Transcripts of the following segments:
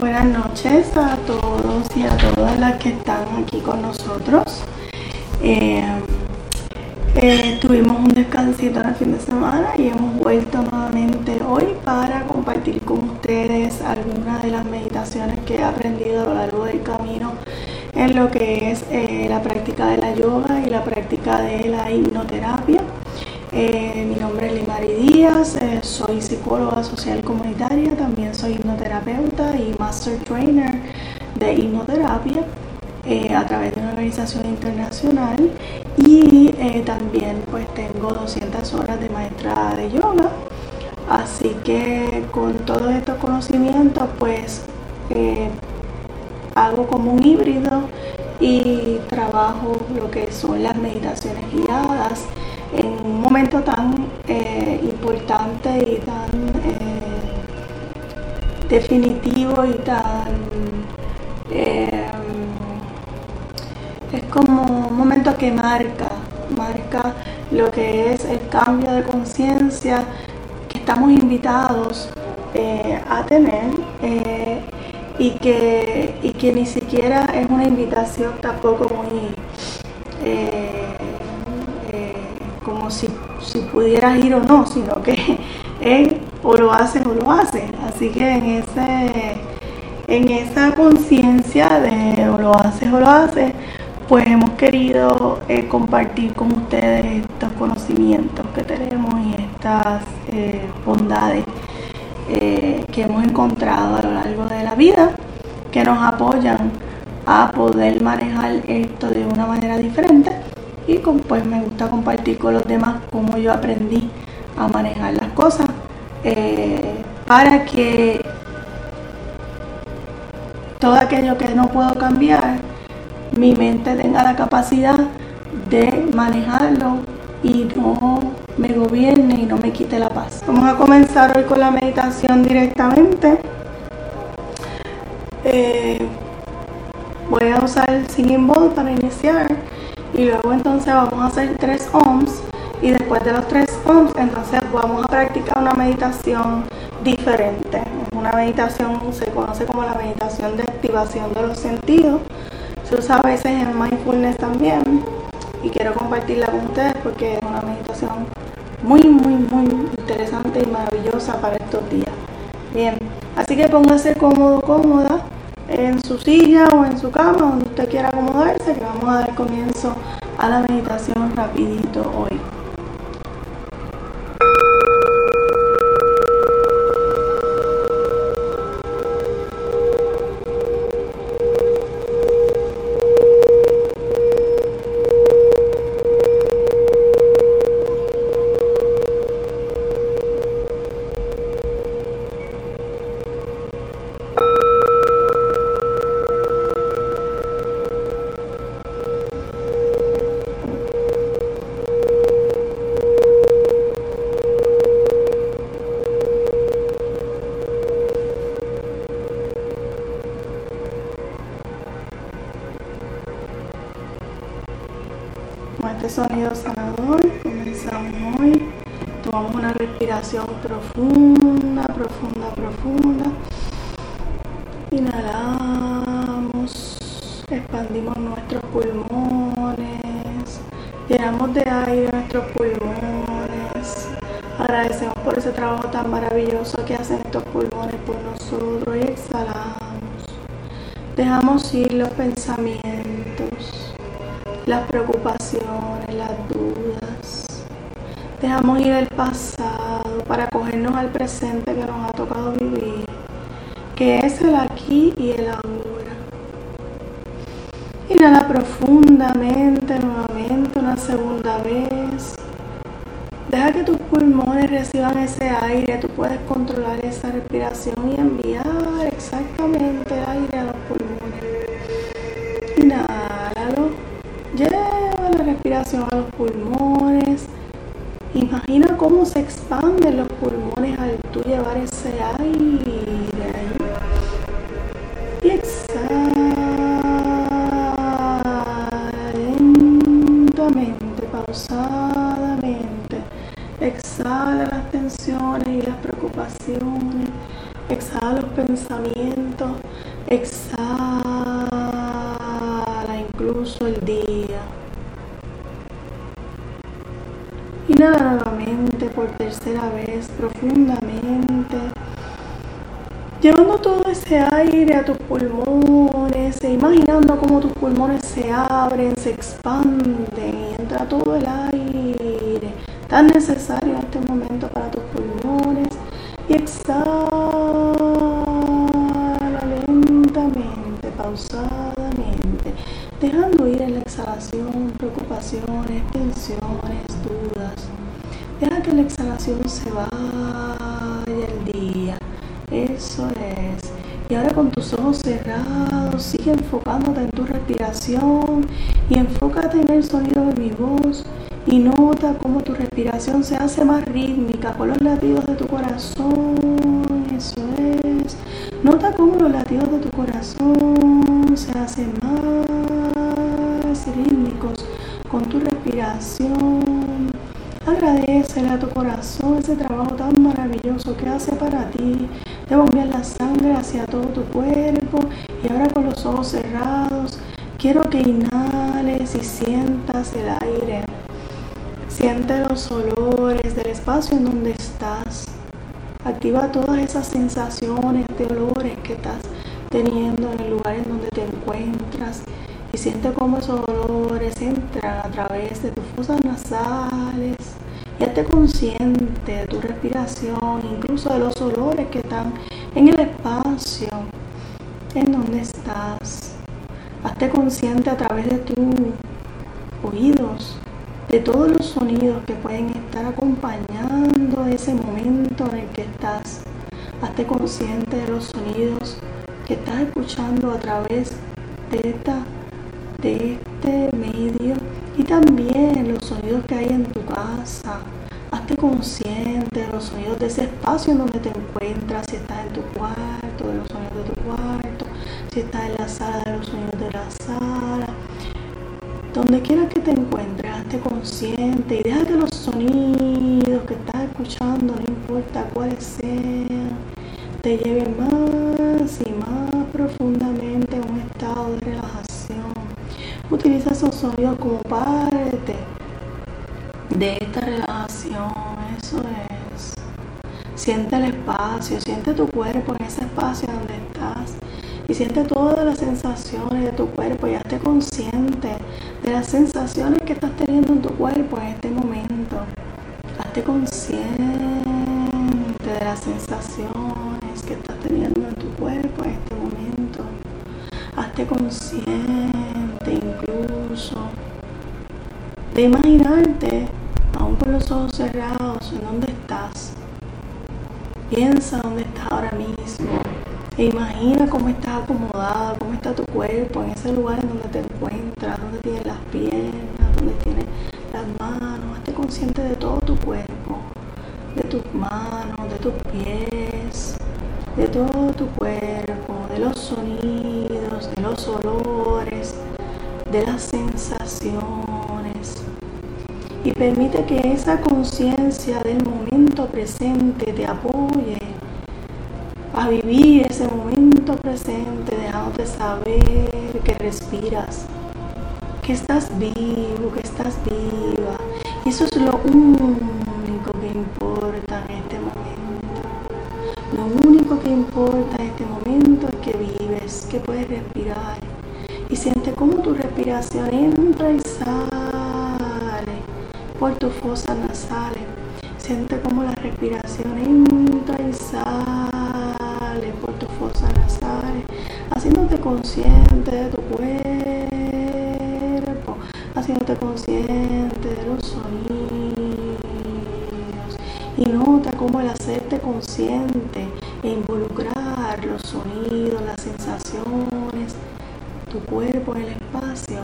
Buenas noches a todos y a todas las que están aquí con nosotros. Eh, eh, tuvimos un descansito en el fin de semana y hemos vuelto nuevamente hoy para compartir con ustedes algunas de las meditaciones que he aprendido a lo largo del camino en lo que es eh, la práctica de la yoga y la práctica de la hipnoterapia. Eh, mi nombre es Limari Díaz, eh, soy psicóloga social comunitaria, también soy hipnoterapeuta y master trainer de hipnoterapia eh, a través de una organización internacional y también pues tengo 200 horas de maestra de yoga. Así que con todos estos conocimientos pues hago como un híbrido y trabajo lo que son las meditaciones guiadas en un momento tan eh, importante y tan eh, definitivo y tan... Eh, es como un momento que marca, marca lo que es el cambio de conciencia que estamos invitados a tener y, que, y que ni siquiera es una invitación tampoco muy como si, si pudieras ir o no, sino que o lo haces o lo haces. Así que en ese en esa conciencia de o lo haces o lo haces, pues hemos querido eh, compartir con ustedes estos conocimientos que tenemos y estas eh, bondades eh, que hemos encontrado a lo largo de la vida que nos apoyan a poder manejar esto de una manera diferente. Y pues me gusta compartir con los demás cómo yo aprendí a manejar las cosas para que todo aquello que no puedo cambiar, mi mente tenga la capacidad de manejarlo y no me gobierne y no me quite la paz. Vamos a comenzar hoy con la meditación directamente. Eh, voy a usar el singing bowl para iniciar y luego entonces vamos a hacer tres ohms y después de los tres ohms entonces vamos a practicar una meditación diferente. Una meditación se conoce como la meditación de activación de los sentidos. Se usa a veces en mindfulness también y quiero compartirla con ustedes porque es una meditación muy muy muy interesante y maravillosa para estos días. Bien, así que póngase cómodo, cómoda en su silla o en su cama, donde usted quiera acomodarse, que vamos a dar comienzo a la meditación rapidito hoy. Profunda, profunda, profunda. Inhalamos, expandimos nuestros pulmones, llenamos de aire nuestros pulmones. Agradecemos por ese trabajo tan maravilloso que hacen estos pulmones por nosotros y exhalamos. Dejamos ir los pensamientos, las preocupaciones, las dudas. Dejamos ir el pasado para cogernos al presente que nos ha tocado vivir, que es el aquí y el ahora. Inhala profundamente nuevamente una segunda vez. Deja que tus pulmones reciban ese aire, tú puedes controlar esa respiración y enviar exactamente aire a los pulmones. Inhálalo Lleva la respiración a los pulmones. Imagina cómo se los pulmones al tú llevar ese aire ahí. Y exhala lentamente, pausadamente. Exhala las tensiones y las preocupaciones. Exhala los pensamientos. Exhala incluso el día. Tercera vez profundamente, llevando todo ese aire a tus pulmones e imaginando cómo tus pulmones se abren, se expanden y entra todo el aire tan necesario en este momento para tus pulmones y exhala lentamente, pausadamente, dejando ir en la exhalación preocupaciones, tensiones, dudas. Que la exhalación se vaya el día. Eso es. Y ahora con tus ojos cerrados, sigue enfocándote en tu respiración y enfócate en el sonido de mi voz y nota cómo tu respiración se hace más rítmica con los latidos de tu corazón. Eso es. Nota cómo los latidos de tu corazón se hacen más a tu corazón ese trabajo tan maravilloso que hace para ti de bombear la sangre hacia todo tu cuerpo. Y ahora con los ojos cerrados, quiero que inhales y sientas el aire Siente los olores del espacio en donde estás. Activa todas esas sensaciones de olores que estás teniendo en el lugar en donde te encuentras y siente cómo esos olores entran a través de tus fosas nasales. Y hazte consciente de tu respiración, incluso de los olores que están en el espacio en donde estás. Hazte consciente a través de tus oídos de todos los sonidos que pueden estar acompañando ese momento en el que estás. Hazte consciente de los sonidos que estás escuchando a través de, esta, de este medio y también los sonidos que hay en tu Hazte consciente de los sonidos de ese espacio en donde te encuentras, si estás en tu cuarto, de los sonidos de tu cuarto, si estás en la sala, de los sonidos de la sala. Donde quiera que te encuentres, hazte consciente y deja que los sonidos que estás escuchando, no importa cuáles sean, te lleven más y más profundamente a un estado de relajación. Utiliza esos sonidos como parte de esta relajación, eso es. Siente el espacio, siente tu cuerpo en ese espacio donde estás y siente todas las sensaciones de tu cuerpo y hazte consciente de las sensaciones que estás teniendo en tu cuerpo en este momento. Hazte consciente de las sensaciones que estás teniendo en tu cuerpo en este momento. Hazte consciente incluso de imaginarte, con los ojos cerrados, en dónde estás. Piensa dónde estás ahora mismo. E imagina cómo estás acomodada, cómo está tu cuerpo en ese lugar en donde te encuentras, donde tienes las piernas, donde tienes las manos. Esté consciente de todo tu cuerpo, de tus manos, de tus pies, de todo tu cuerpo, de los sonidos, de los olores, de las sensaciones. Y permite que esa conciencia del momento presente te apoye a vivir ese momento presente, dejándote saber que respiras, que estás vivo, que estás viva. Y eso es lo único que importa en este momento. Lo único que importa en este momento es que vives, que puedes respirar. Y siente cómo tu respiración entra y sale por tus fosas nasales. Siente cómo la respiración entra y sale por tu fosa nasal, haciéndote consciente de tu cuerpo, haciéndote consciente de los sonidos. Y nota cómo el hacerte consciente e involucrar los sonidos, las sensaciones, tu cuerpo en el espacio,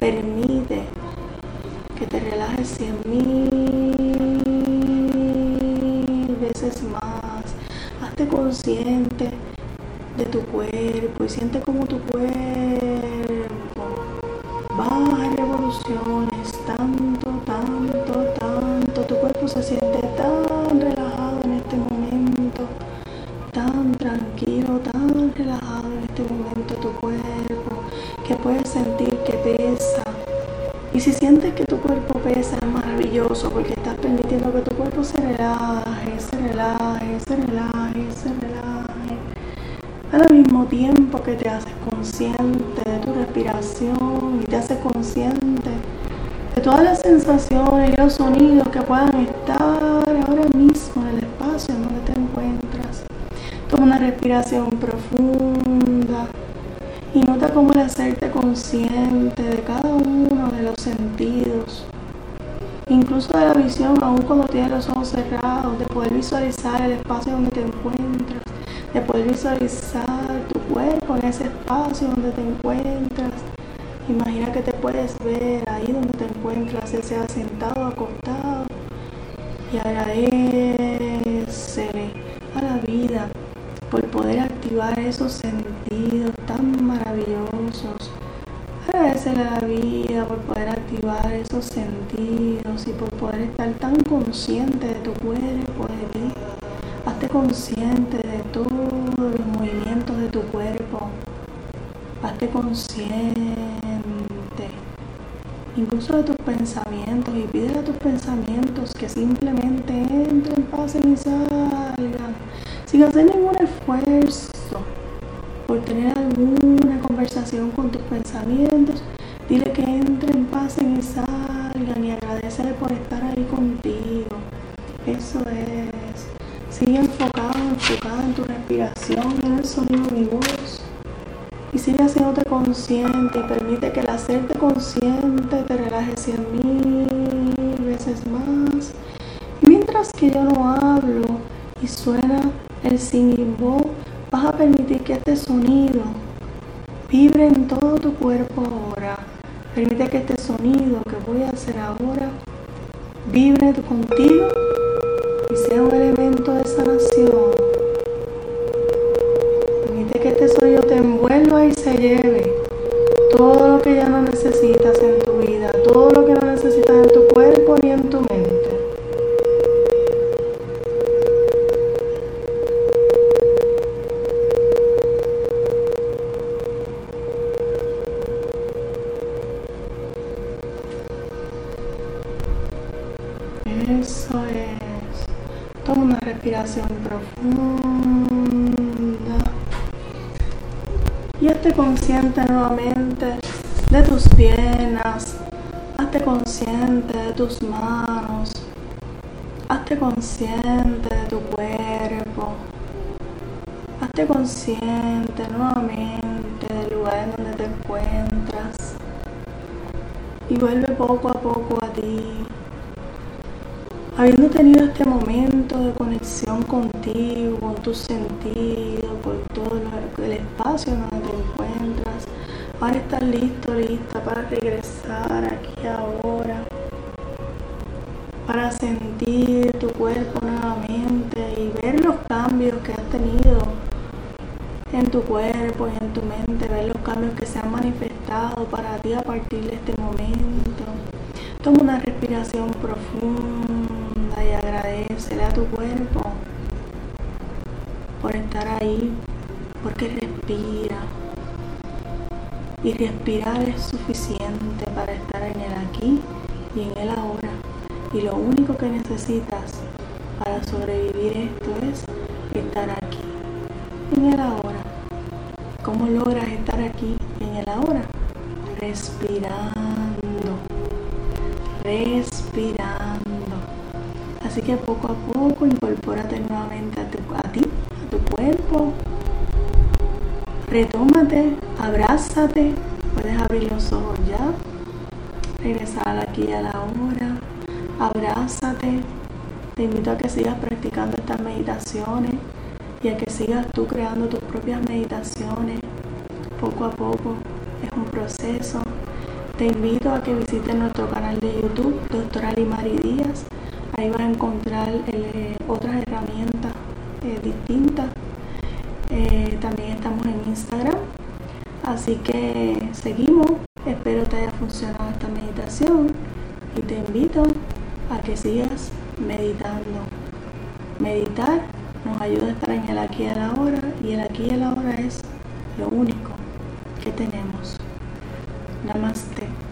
permite que te relajes cien mil veces más consciente de tu cuerpo y siente como tu cuerpo baja revoluciones tanto, tanto, tanto. Tu cuerpo se siente tan relajado en este momento, tan tranquilo, tan relajado en este momento tu cuerpo, que puedes sentir que pesa. Y si sientes que tu cuerpo pesa, es maravilloso porque estás permitiendo que tu cuerpo se relaje, se relaje, se relaje, se relaje. Al mismo tiempo que te haces consciente de tu respiración y te haces consciente de todas las sensaciones y los sonidos que puedan estar ahora mismo en el espacio en donde te encuentras. Toma una respiración profunda y nota cómo el hacerte consciente de cada uno de los sentidos, incluso de la visión, aún cuando tienes los ojos cerrados, de poder visualizar el espacio donde te encuentras, de poder visualizar tu cuerpo en ese espacio donde te encuentras Imagina que te puedes ver ahí donde te encuentras, ya sea sentado acostado. Y agradecele a la vida por poder activar esos sentidos tan maravillosos. La vida por poder activar esos sentidos y por poder estar tan consciente de tu cuerpo, de ti. Hazte consciente de todos los movimientos de tu cuerpo. Hazte consciente incluso de tus pensamientos, y pide a tus pensamientos que simplemente entren, pasen y salgan, sin hacer ningún esfuerzo por tener alguna conversación con tus pensamientos. Dile que entren, pasen y salgan y agradecele por estar ahí contigo. Eso es. Sigue enfocado, enfocado en tu respiración, en el sonido de mi voz y sigue haciéndote consciente y permite que el hacerte consciente te relaje cien mil veces más. Y mientras que yo no hablo y suena el singing bowl, vas a permitir que este sonido vibre en todo tu cuerpo ahora. Permite que este sonido que voy a hacer ahora vibre contigo y sea un elemento de sanación te envuelva y se lleve tus piernas, hazte consciente de tus manos, hazte consciente de tu cuerpo, hazte consciente nuevamente del lugar en donde te encuentras y vuelve poco a poco a ti. Habiendo tenido este momento de conexión contigo, con tus sentidos, por todo el espacio donde te encuentras, ahora estás listo, lista para regresar aquí ahora, para sentir tu cuerpo nuevamente y ver los cambios que has tenido en tu cuerpo y en tu mente, ver los cambios que se han manifestado para ti a partir de este momento. Toma una respiración profunda y agradecele a tu cuerpo por estar ahí, porque respira. Y respirar es suficiente para estar en el aquí y en el ahora. Y lo único que necesitas para sobrevivir esto es estar aquí, en el ahora. ¿Cómo logras estar aquí en el ahora? Respirando, respirando. Así que poco a poco incorpórate nuevamente a, ti, a tu cuerpo. Retómate, abrázate. Puedes abrir los ojos ya. Regresar aquí a la hora. Abrázate. Te invito a que sigas practicando estas meditaciones y a que sigas tú creando tus propias meditaciones poco a poco. Es un proceso. Te invito a que visites nuestro canal de YouTube, Doctora Limari Díaz Ahí vas a encontrar eh, otras herramientas eh, distintas. Eh, también estamos Instagram. Así que seguimos. Espero te haya funcionado esta meditación y te invito a que sigas meditando. Meditar nos ayuda a estar en el aquí y el ahora y el aquí y el ahora es lo único que tenemos. Namaste.